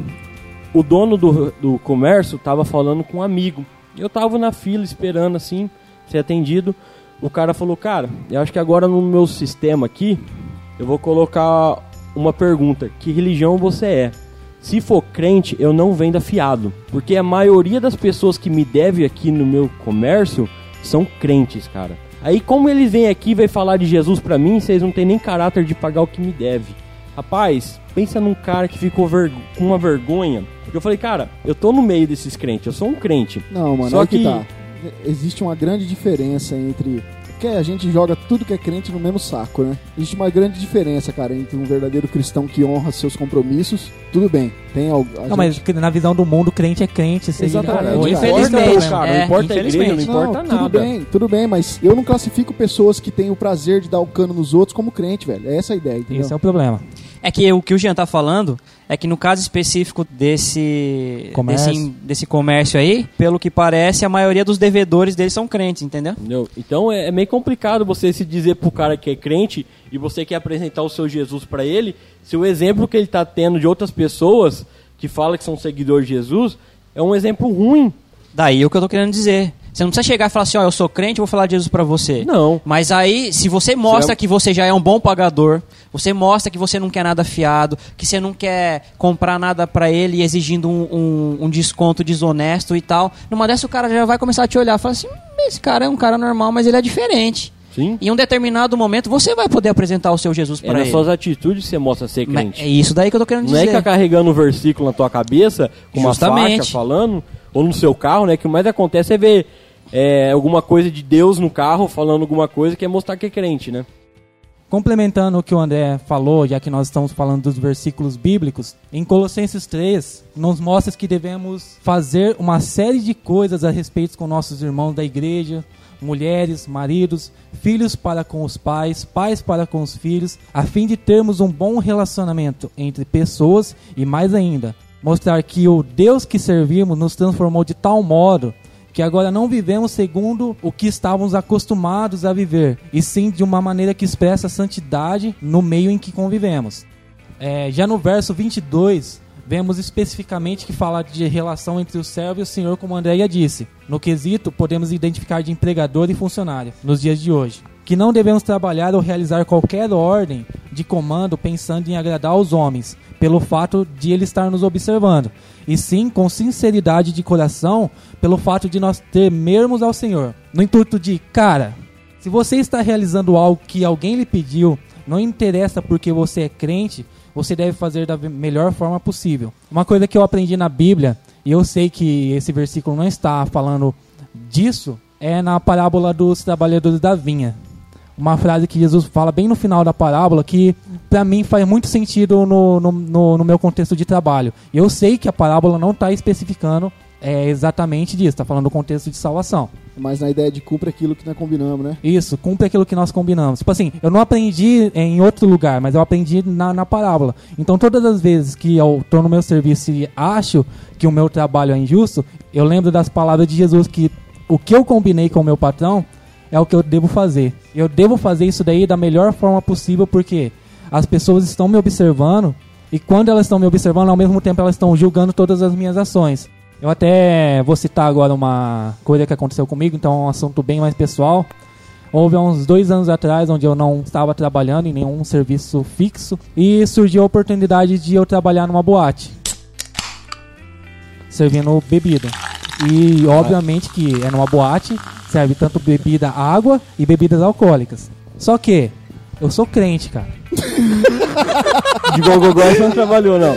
o dono do, do comércio tava falando com um amigo. Eu tava na fila esperando assim, ser atendido. O cara falou: Cara, eu acho que agora no meu sistema aqui, eu vou colocar uma pergunta: Que religião você é? se for crente, eu não venda fiado. Porque a maioria das pessoas que me deve aqui no meu comércio são crentes, cara. Aí como eles vêm aqui e vai falar de Jesus pra mim, vocês não têm nem caráter de pagar o que me deve. Rapaz, pensa num cara que ficou ver- com uma vergonha. Porque eu falei, cara, eu tô no meio desses crentes, eu sou um crente. Não, mano, Só aí que, que- tá. Existe uma grande diferença entre. Porque a gente joga tudo que é crente no mesmo saco, né? Existe uma grande diferença, cara, entre um verdadeiro cristão que honra seus compromissos. Tudo bem, tem algo. Não, mas gente- na visão do mundo, crente é crente. seja- Exatamente, cara. infelizmente. Cara, é, não importa a igreja, não importa tudo nada. bem, tudo bem, mas eu não classifico pessoas que têm o prazer de dar o cano nos outros como crente, velho. É essa a ideia, entendeu? Esse é o problema. É que o que o Jean tá falando é que no caso específico desse Comércio. desse, desse comércio aí, pelo que parece, a maioria dos devedores deles são crentes, entendeu? Entendeu? Então é, é meio complicado você se dizer pro cara que é crente e você quer apresentar o seu Jesus pra ele, se o exemplo que ele tá tendo de outras pessoas que fala que são seguidores de Jesus é um exemplo ruim. Daí é o que eu tô querendo dizer. Você não precisa chegar e falar assim, ó, eu sou crente, eu vou falar de Jesus pra você. Não. Mas aí, se você mostra Você é- que você já é um bom pagador, você mostra que você não quer nada fiado, que você não quer comprar nada pra ele exigindo um, um- um desconto desonesto e tal, numa dessa o cara já vai começar a te olhar e falar assim, "Hum, esse cara é um cara normal, mas ele é diferente. Sim. Em um determinado momento, você vai poder apresentar o seu Jesus É pra nas ele. suas atitudes que você mostra ser Mas crente. é isso daí que eu tô querendo Não é dizer. ficar carregando um versículo na tua cabeça, com uma Justamente. faixa falando, ou no seu carro, né? Que o mais acontece é ver é, alguma coisa de Deus no carro, falando alguma coisa que é mostrar que é crente, né? Complementando o que o André falou, já que nós estamos falando dos versículos bíblicos, em Colossenses 3, nos mostra que devemos fazer uma série de coisas a respeito com nossos irmãos da igreja, mulheres, maridos, filhos para com os pais, pais para com os filhos, a fim de termos um bom relacionamento entre pessoas e mais ainda, mostrar que o Deus que servimos nos transformou de tal modo que agora não vivemos segundo o que estávamos acostumados a viver, e sim de uma maneira que expressa a santidade no meio em que convivemos. É, já no verso 22, vemos especificamente que fala de relação entre o servo e o senhor, como Andréia disse. No quesito, podemos identificar de empregador e funcionário, nos dias de hoje. Que não devemos trabalhar ou realizar qualquer ordem de comando pensando em agradar aos homens, pelo fato de ele estar nos observando, e sim com sinceridade de coração, pelo fato de nós temermos ao Senhor. No intuito de, cara, se você está realizando algo que alguém lhe pediu, não interessa porque você é crente, você deve fazer da melhor forma possível. Uma coisa que eu aprendi na Bíblia, e eu sei que esse versículo não está falando disso, é na parábola dos trabalhadores da vinha. Uma frase que Jesus fala bem no final da parábola que pra mim faz muito sentido no, no, no- no meu contexto de trabalho. Eu sei que a parábola não está especificando é, exatamente disso, está falando do contexto de salvação. Mas na ideia de cumpre aquilo que nós combinamos, né? Isso, cumpre aquilo que nós combinamos. Tipo assim, eu não aprendi em outro lugar, mas eu aprendi na, na parábola. Então, todas as vezes que eu tô no meu serviço e acho que o meu trabalho é injusto, eu lembro das palavras de Jesus que o que eu combinei com o meu patrão é o que eu devo fazer. Eu devo fazer isso daí da melhor forma possível, porque as pessoas estão me observando e quando elas estão me observando, ao mesmo tempo elas estão julgando todas as minhas ações. Eu até vou citar agora uma coisa que aconteceu comigo, então é um assunto bem mais pessoal. Houve uns dois anos atrás, onde eu não estava trabalhando em nenhum serviço fixo, e surgiu a oportunidade de eu trabalhar numa boate, servindo bebida. E obviamente que é numa boate, serve tanto bebida, água e bebidas alcoólicas. Só que eu sou crente, cara. De gogogó você não trabalhou, não.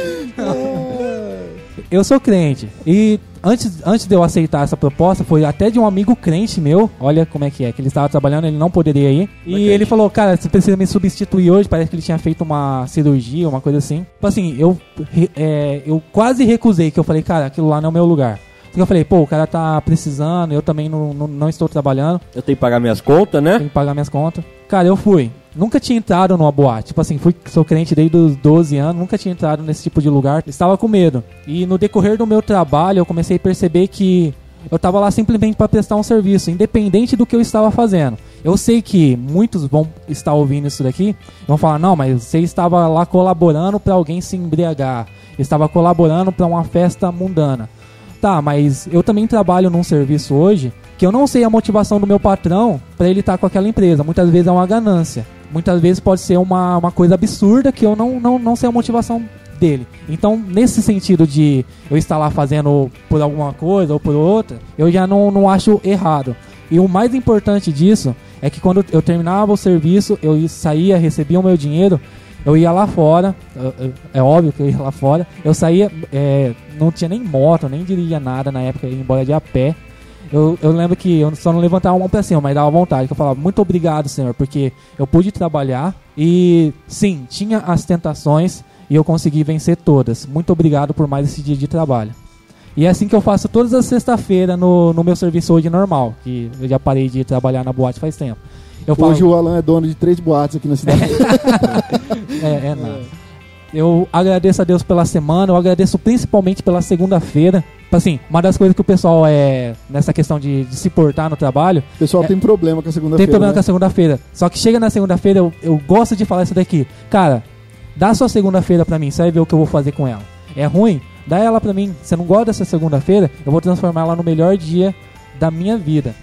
Eu sou crente. E antes, antes de eu aceitar essa proposta, foi até de um amigo crente meu. Olha como é que é, que ele estava trabalhando, ele não poderia ir. E crente. ele falou, cara, você precisa me substituir hoje. Parece que ele tinha feito uma cirurgia, uma coisa assim. Tipo assim, eu, é, eu quase recusei, que eu falei, cara, aquilo lá não é o meu lugar. Porque eu falei, pô, o cara tá precisando, eu também não, não, não estou trabalhando Eu tenho que pagar minhas contas, né? tenho que pagar minhas contas. Cara, eu fui. Nunca tinha entrado numa boate. Tipo assim, fui, sou crente desde os 12 anos, nunca tinha entrado nesse tipo de lugar. Estava com medo. E no decorrer do meu trabalho, eu comecei a perceber que eu estava lá simplesmente para prestar um serviço, independente do que eu estava fazendo. Eu sei que muitos vão estar ouvindo isso daqui, e vão falar: "Não, mas você estava lá colaborando para alguém se embriagar, estava colaborando para uma festa mundana". Tá, mas eu também trabalho num serviço hoje que eu não sei a motivação do meu patrão pra ele estar com aquela empresa. Muitas vezes é uma ganância. Muitas vezes pode ser uma, uma coisa absurda que eu não, não, não sei a motivação dele. Então, nesse sentido de eu estar lá fazendo por alguma coisa ou por outra, eu já não, não acho errado. E o mais importante disso é que quando eu terminava o serviço, eu saía, recebia o meu dinheiro, eu ia lá fora, é óbvio que eu ia lá fora, eu saía, é, não tinha nem moto, nem dirigia nada na época, ia embora de a pé. Eu, eu lembro que eu só não levantava a mão pra cima, mas dava vontade. Que eu falava, muito obrigado, Senhor, porque eu pude trabalhar e sim, tinha as tentações e eu consegui vencer todas. Muito obrigado por mais esse dia de trabalho. E é assim que eu faço todas as sexta-feiras no, no meu serviço hoje normal, que eu já parei de trabalhar na boate faz tempo. Eu falo, Hoje o Alan é dono de três boates aqui na cidade. é, é nada. Eu agradeço a Deus pela semana, eu agradeço principalmente pela segunda-feira. Assim, uma das coisas que o pessoal é nessa questão de, de se portar no trabalho, O pessoal É. tem problema com a segunda-feira. tem problema né? com a segunda-feira. Só que chega na segunda-feira, eu, eu gosto de falar isso daqui. Cara, dá sua segunda-feira pra mim, você vai ver o que eu vou fazer com ela. É ruim? Dá ela pra mim. Você não gosta dessa segunda-feira? Eu vou transformar ela no melhor dia da minha vida.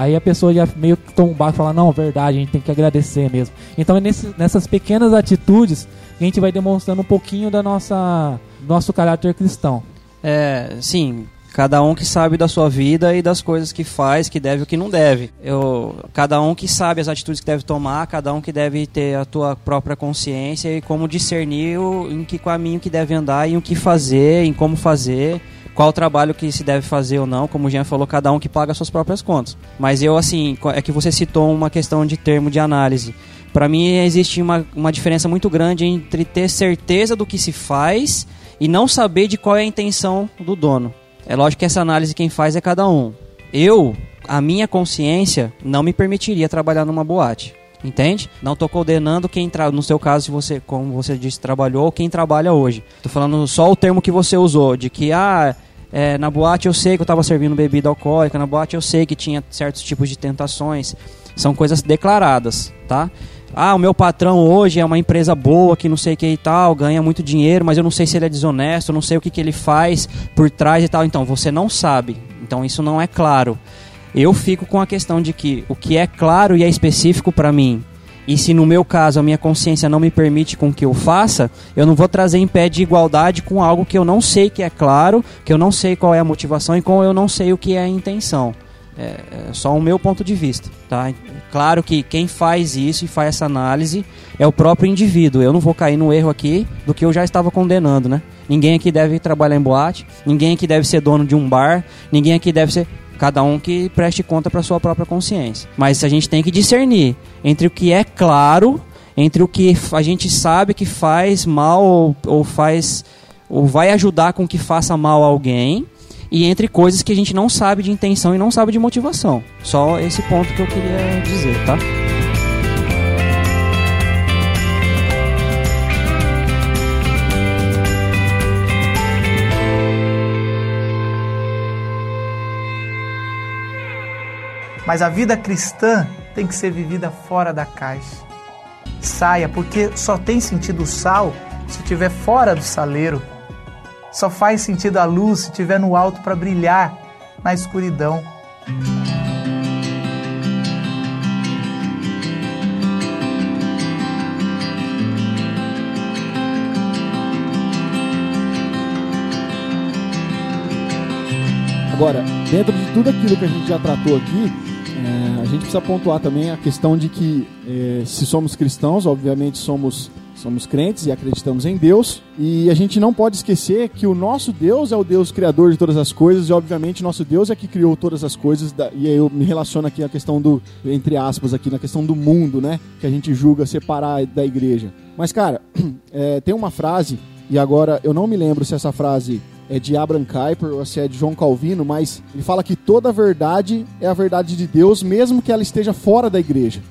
Aí a pessoa já meio que toma e fala, não, verdade, a gente tem que agradecer mesmo. Então é nesse- nessas pequenas atitudes que a gente vai demonstrando um pouquinho da nossa nosso caráter cristão. É, sim, cada um que sabe da sua vida e das coisas que faz, que deve e que não deve. Eu, cada um que sabe as atitudes que deve tomar, cada um que deve ter a tua própria consciência e como discernir o, em que caminho que deve andar e o que fazer, em como fazer. Qual trabalho que se deve fazer ou não, como o Jean falou, cada um que paga as suas próprias contas. Mas eu, assim, é que você citou uma questão de termo de análise. Para mim, existe uma, uma diferença muito grande entre ter certeza do que se faz e não saber de qual é a intenção do dono. É lógico que essa análise quem faz é cada um. Eu, a minha consciência, não me permitiria trabalhar numa boate. Entende? Não tô condenando quem tra... no seu caso, se você, como você disse, trabalhou, quem trabalha hoje. Tô falando só o termo que você usou, de que ah, é, na boate eu sei que eu tava servindo bebida alcoólica, na boate eu sei que tinha certos tipos de tentações. São coisas declaradas, tá? Ah, o meu patrão hoje é uma empresa boa, que não sei o que e tal, ganha muito dinheiro, mas eu não sei se ele é desonesto, não sei o que, que ele faz por trás e tal. Então, você não sabe. Então, isso não é claro. Eu fico com a questão de que o que é claro e é específico para mim, e se no meu caso a minha consciência não me permite com que eu faça, eu não vou trazer em pé de igualdade com algo que eu não sei que é claro, que eu não sei qual é a motivação e como eu não sei o que é a intenção. É, é só o meu ponto de vista, tá? Claro que quem faz isso e faz essa análise é o próprio indivíduo. Eu não vou cair no erro aqui do que eu já estava condenando, né? Ninguém aqui deve trabalhar em boate, ninguém aqui deve ser dono de um bar, ninguém aqui deve ser cada um que preste conta para sua própria consciência. Mas a gente tem que discernir entre o que é claro, entre o que a gente sabe que faz mal ou, ou faz ou vai ajudar com que faça mal alguém e entre coisas que a gente não sabe de intenção e não sabe de motivação. Só esse ponto que eu queria dizer, tá? Mas a vida cristã tem que ser vivida fora da caixa. Saia, porque só tem sentido o sal se estiver fora do saleiro. Só faz sentido a luz se estiver no alto para brilhar na escuridão. Agora, dentro de tudo aquilo que a gente já tratou aqui, é, a gente precisa pontuar também a questão de que é, se somos cristãos, obviamente somos somos crentes e acreditamos em Deus, e a gente não pode esquecer que o nosso Deus é o Deus criador de todas as coisas, e obviamente nosso Deus é que criou todas as coisas, da- e aí eu me relaciono aqui a questão do, entre aspas, aqui na questão do mundo, né, que a gente julga separar da igreja. Mas, cara, é, tem uma frase, e agora eu não me lembro se essa frase é de Abraham Kuyper ou se é de João Calvino, mas ele fala que toda verdade é a verdade de Deus, mesmo que ela esteja fora da igreja.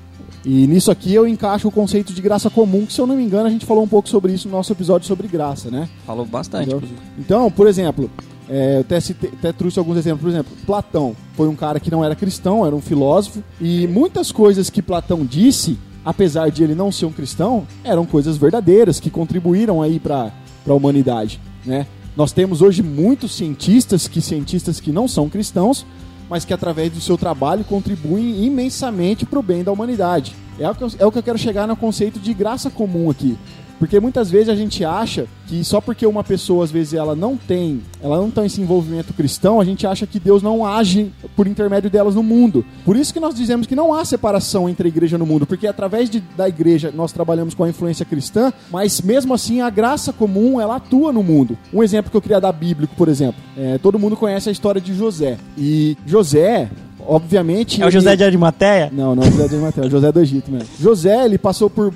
E nisso aqui eu encaixo o conceito de graça comum, que se eu não me engano a gente falou um pouco sobre isso no nosso episódio sobre graça, né? Falou bastante, inclusive. Então, por exemplo, é, eu até, citei- até trouxe alguns exemplos. Por exemplo, Platão foi um cara que não era cristão, era um filósofo, e muitas coisas que Platão disse, apesar de ele não ser um cristão, eram coisas verdadeiras que contribuíram aí para a humanidade, né? Nós temos hoje muitos cientistas que cientistas que não são cristãos, mas que através do seu trabalho contribuem imensamente para o bem da humanidade. É o, que eu, é o que eu quero chegar no conceito de graça comum aqui. Porque muitas vezes a gente acha que só porque uma pessoa, às vezes, ela não tem, ela não tem esse envolvimento cristão, a gente acha que Deus não age por intermédio delas no mundo. Por isso que nós dizemos que não há separação entre a igreja no mundo, porque através de, da igreja nós trabalhamos com a influência cristã, mas mesmo assim a graça comum ela atua no mundo. Um exemplo que eu queria dar bíblico, por exemplo, é, todo mundo conhece a história de José. E José, obviamente. É o ele- José de Arimateia? não, não é o José de Arimateia, é o José do Egito mesmo. José, ele passou por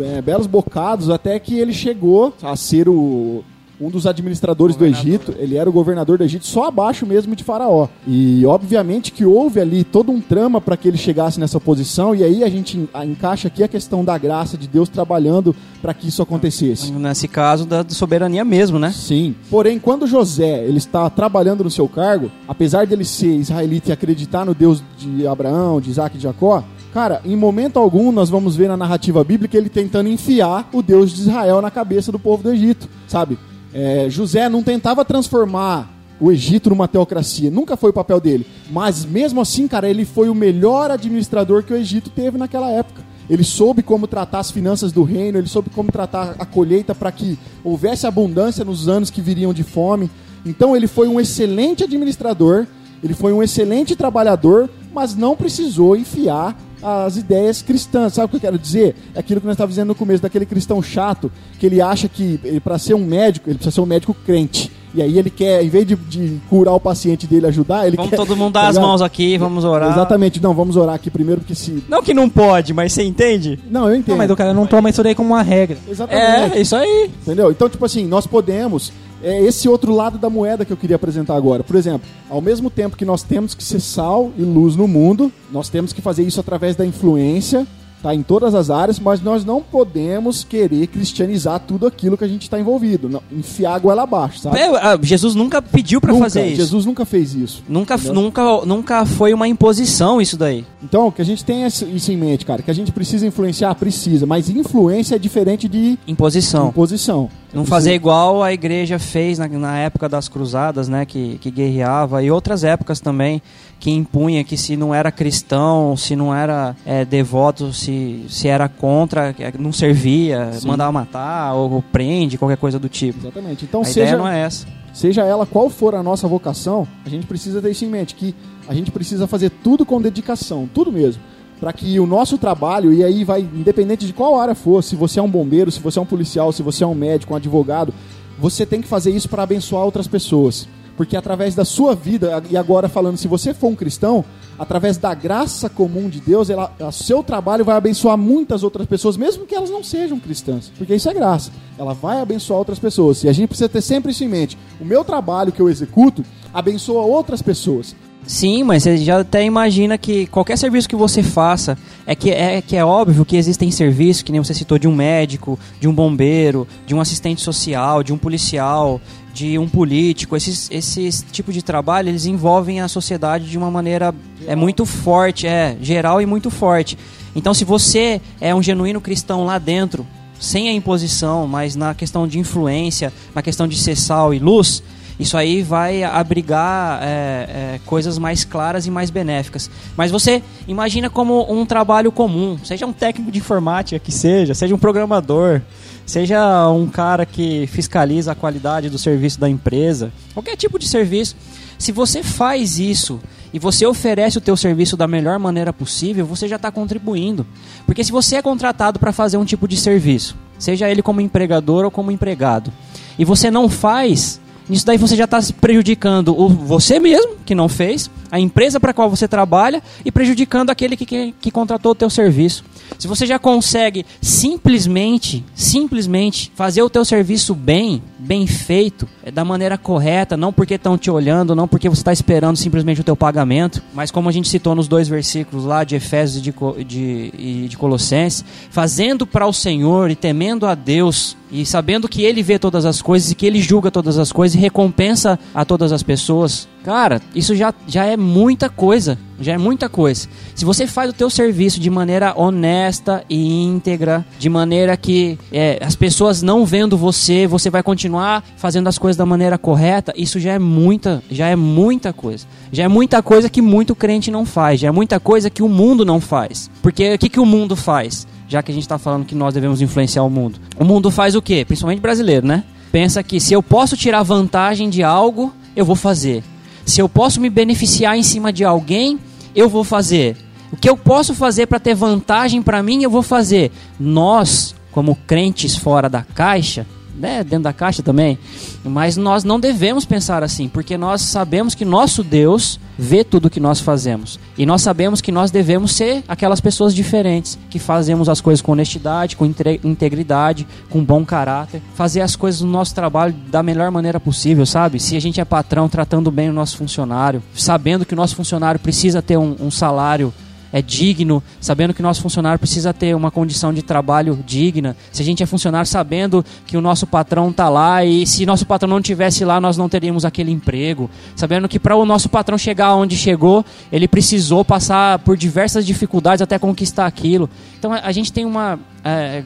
é, belos bocados até que ele chegou a ser o, um dos administradores do Egito. Ele era o governador do Egito, só abaixo mesmo de Faraó. E obviamente que houve ali todo um trama para que ele chegasse nessa posição. E aí a gente encaixa aqui a questão da graça de Deus trabalhando para que isso acontecesse. Nesse caso, da soberania mesmo, né? Sim. Porém, quando José ele está trabalhando no seu cargo, apesar dele ser israelita e acreditar no Deus de Abraão, de Isaac e de Jacó, cara, em momento algum nós vamos ver na narrativa bíblica ele tentando enfiar o Deus de Israel na cabeça do povo do Egito, sabe? É, José não tentava transformar o Egito numa teocracia, nunca foi o papel dele. Mas mesmo assim, cara, ele foi o melhor administrador que o Egito teve naquela época. Ele soube como tratar as finanças do reino, ele soube como tratar a colheita para que houvesse abundância nos anos que viriam de fome. Então ele foi um excelente administrador, ele foi um excelente trabalhador, mas não precisou enfiar as ideias cristãs. Sabe o que eu quero dizer? É aquilo que nós estávamos dizendo no começo, daquele cristão chato, que ele acha que para ser um médico, ele precisa ser um médico crente. E aí ele quer, em vez de, de curar o paciente dele, ajudar, ele Vamos quer... todo mundo tá dar as mãos aqui, vamos orar. Exatamente. Não, vamos orar aqui primeiro, porque se... Não que não pode, mas você entende? Não, eu entendo. Não, mas o cara não toma isso daí como uma regra. Exatamente. É, isso aí. Entendeu? Então, tipo assim, nós podemos. É esse outro lado da moeda que eu queria apresentar agora. Por exemplo, ao mesmo tempo que nós temos que ser sal e luz no mundo, nós temos que fazer isso através da influência, tá? Em todas as áreas, mas nós não podemos querer cristianizar tudo aquilo que a gente está envolvido. Não, enfiar a goela abaixo, sabe? É, ah, Jesus nunca pediu Nunca. fazer isso. Jesus nunca fez isso. Nunca, Entendeu? nunca, nunca foi uma imposição isso daí. Então, que a gente tenha isso em mente, cara. Que a gente precisa influenciar, precisa. Mas influência é diferente de Imposição. imposição. Não fazer igual a igreja fez na, na época das cruzadas, né? Que, que guerreava, e outras épocas também, que impunha que se não era cristão, se não era é, devoto, se, se era contra, que não servia, Sim. mandava matar, ou, prende, qualquer coisa do tipo. Exatamente. Então, a seja, ideia não é essa. seja ela qual for a nossa vocação, a gente precisa ter isso em mente, que a gente precisa fazer tudo com dedicação, tudo mesmo. Para que o nosso trabalho, e aí vai, independente de qual área for, se você é um bombeiro, se você é um policial, se você é um médico, um advogado, você tem que fazer isso para abençoar outras pessoas. Porque através da sua vida, e agora falando, se você for um cristão, através da graça comum de Deus, o seu trabalho vai abençoar muitas outras pessoas, mesmo que elas não sejam cristãs. Porque isso é graça. Ela vai abençoar outras pessoas. E a gente precisa ter sempre isso em mente. O meu trabalho que eu executo abençoa outras pessoas. Sim, mas você já até imagina que qualquer serviço que você faça, é que é, que é óbvio que existem serviços, que nem você citou, de um médico, de um bombeiro, de um assistente social, de um policial, de um político. Esses, esses tipos de trabalho, eles envolvem a sociedade de uma maneira é muito forte, é, geral e muito forte. Então, se você é um genuíno cristão lá dentro, sem a imposição, mas na questão de influência, na questão de ser sal e luz, isso aí vai abrigar é, é, coisas mais claras e mais benéficas. Mas você imagina como um trabalho comum, seja um técnico de informática que seja, seja um programador, seja um cara que fiscaliza a qualidade do serviço da empresa, qualquer tipo de serviço. Se você faz isso e você oferece o teu serviço da melhor maneira possível, você já está contribuindo. Porque se você é contratado para fazer um tipo de serviço, seja ele como empregador ou como empregado, e você não faz, nisso daí você já está prejudicando o, você mesmo, que não fez, a empresa para qual você trabalha, e prejudicando aquele que, que, que contratou o teu serviço. Se você já consegue simplesmente, simplesmente fazer o teu serviço bem, bem feito, é da maneira correta, não porque estão te olhando, não porque você está esperando simplesmente o teu pagamento, mas como a gente citou nos dois versículos lá de Efésios e de, de, e de Colossenses, fazendo para o Senhor e temendo a Deus e sabendo que Ele vê todas as coisas e que Ele julga todas as coisas e recompensa a todas as pessoas. Cara, isso já, já é muita coisa. Já é muita coisa. Se você faz o teu serviço de maneira honesta e íntegra, de maneira que é, as pessoas não vendo você, você vai continuar fazendo as coisas da maneira correta, isso já é muita, já é muita coisa. Já é muita coisa que muito crente não faz. Já é muita coisa que o mundo não faz. Porque o que, que o mundo faz? Já que a gente está falando que nós devemos influenciar o mundo. O mundo faz o quê? Principalmente brasileiro, né? Pensa que se eu posso tirar vantagem de algo, eu vou fazer. Se eu posso me beneficiar em cima de alguém, eu vou fazer. O que eu posso fazer para ter vantagem para mim, eu vou fazer. Nós, como crentes fora da caixa, né, dentro da caixa também, mas nós não devemos pensar assim, porque nós sabemos que nosso Deus vê tudo que nós fazemos. E nós sabemos que nós devemos ser aquelas pessoas diferentes, que fazemos as coisas com honestidade, com integridade, com bom caráter, fazer as coisas no nosso trabalho da melhor maneira possível, sabe? Se a gente é patrão, tratando bem o nosso funcionário, sabendo que o nosso funcionário precisa ter um, um salário é digno, sabendo que o nosso funcionário precisa ter uma condição de trabalho digna. Se a gente é funcionário sabendo que o nosso patrão está lá e se nosso patrão não tivesse lá, nós não teríamos aquele emprego. Sabendo que para o nosso patrão chegar onde chegou, ele precisou passar por diversas dificuldades até conquistar aquilo. Então a, gente tem uma é,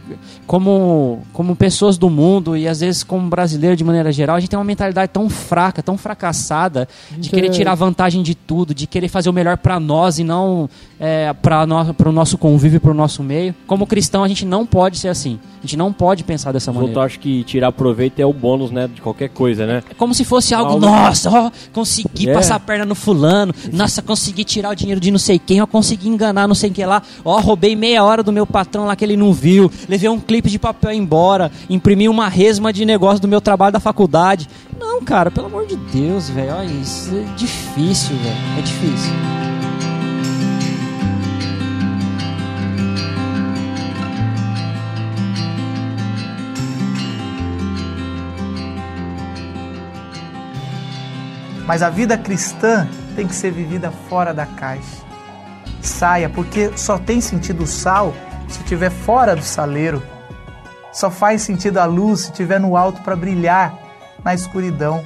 como, como pessoas do mundo e às vezes como brasileiro de maneira geral, a gente tem uma mentalidade tão fraca, tão fracassada, de querer tirar vantagem de tudo, de querer fazer o melhor para nós e não é, para o nosso convívio e para o nosso meio. Como cristão, a gente não pode ser assim. A gente não pode pensar dessa maneira. outros acham que tirar proveito é o bônus, né? De qualquer coisa, né? É como se fosse algo, Algo- nossa, ó, consegui É. passar a perna no fulano, nossa, consegui tirar o dinheiro de não sei quem, ó, consegui enganar não sei quem lá, ó, roubei meia hora do meu patrão lá que ele não viu, levei um clipe de papel embora, imprimi uma resma de negócio do meu trabalho da faculdade. Não, cara, pelo amor de Deus, velho, isso é difícil, velho, é difícil. Mas a vida cristã tem que ser vivida fora da caixa. Saia, porque só tem sentido o sal se estiver fora do saleiro. Só faz sentido a luz se estiver no alto para brilhar na escuridão.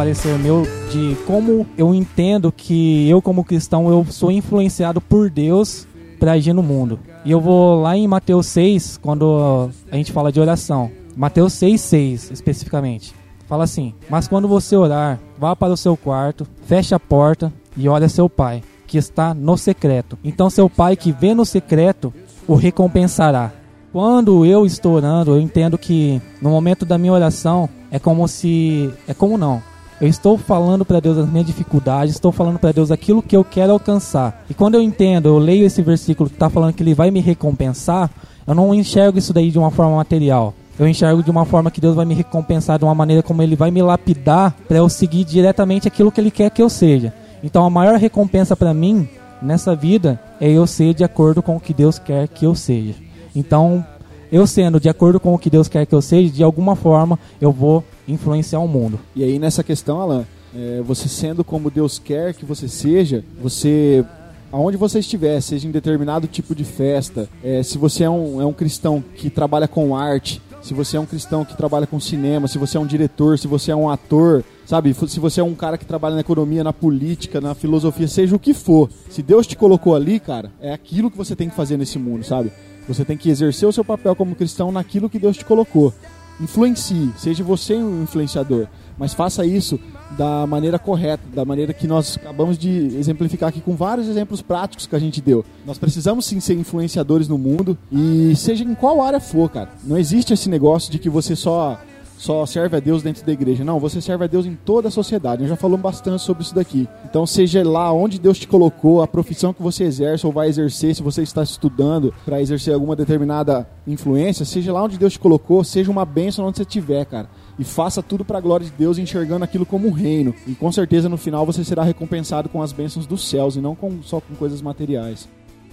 Parecer meu de como eu entendo que eu, como cristão, eu sou influenciado por Deus para agir no mundo. E eu vou lá em Mateus 6, quando a gente fala de oração. Mateus 6, 6, especificamente. Fala assim: Mas quando você orar, vá para o seu quarto, feche a porta e ore a seu pai, que está no secreto. Então seu pai que vê no secreto o recompensará. Quando eu estou orando, eu entendo que no momento da minha oração é como se. É como não. Eu estou falando para Deus as minhas dificuldades, estou falando para Deus aquilo que eu quero alcançar. E quando eu entendo, eu leio esse versículo que está falando que Ele vai me recompensar, eu não enxergo isso daí de uma forma material. Eu enxergo de uma forma que Deus vai me recompensar de uma maneira como Ele vai me lapidar para eu seguir diretamente aquilo que Ele quer que eu seja. Então a maior recompensa para mim nessa vida é eu ser de acordo com o que Deus quer que eu seja. Então, eu sendo de acordo com o que Deus quer que eu seja, de alguma forma eu vou influenciar o mundo. E aí nessa questão, Alan, é, você sendo como Deus quer que você seja, você aonde você estiver, seja em determinado tipo de festa, é, se você é um, é um cristão que trabalha com arte, se você é um cristão que trabalha com cinema, se você é um diretor, se você é um ator, sabe? Se você é um cara que trabalha na economia, na política, na filosofia, seja o que for. Se Deus te colocou ali, cara, é aquilo que você tem que fazer nesse mundo, sabe? Você tem que exercer o seu papel como cristão naquilo que Deus te colocou. Influencie, seja você um influenciador, mas faça isso da maneira correta, da maneira que nós acabamos de exemplificar aqui com vários exemplos práticos que a gente deu. Nós precisamos sim ser influenciadores no mundo e seja em qual área for, cara. Não existe esse negócio de que você só só serve a Deus dentro da igreja. Não, você serve a Deus em toda a sociedade. Nós já falamos bastante sobre isso daqui. Então, seja lá onde Deus te colocou, a profissão que você exerce ou vai exercer, se você está estudando para exercer alguma determinada influência, seja lá onde Deus te colocou, seja uma bênção onde você estiver, cara. E faça tudo para a glória de Deus, enxergando aquilo como um reino. E com certeza no final você será recompensado com as bênçãos dos céus e não com, só com coisas materiais.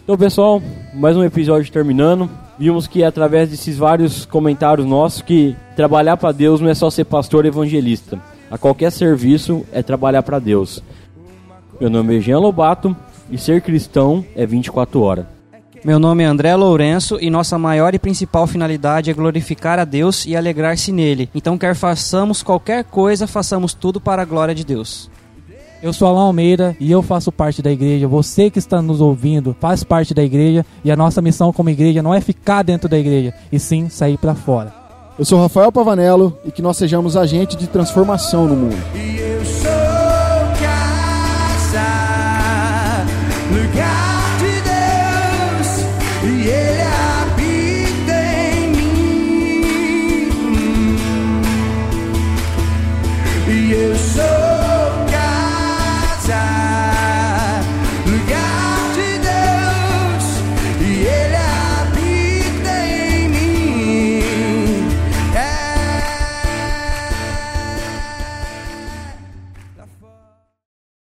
Então, pessoal, mais um episódio terminando. Vimos que através desses vários comentários nossos que trabalhar para Deus não é só ser pastor evangelista. A qualquer serviço é trabalhar para Deus. Meu nome é Jean Lobato e ser cristão é 24 horas. Meu nome é André Lourenço e nossa maior e principal finalidade é glorificar a Deus e alegrar-se nele. Então, quer façamos qualquer coisa, façamos tudo para a glória de Deus. Eu sou Alan Almeida e eu faço parte da igreja. Você que está nos ouvindo faz parte da igreja e a nossa missão como igreja não é ficar dentro da igreja, e sim sair para fora. Eu sou Rafael Pavanello e que nós sejamos agente de transformação no mundo. E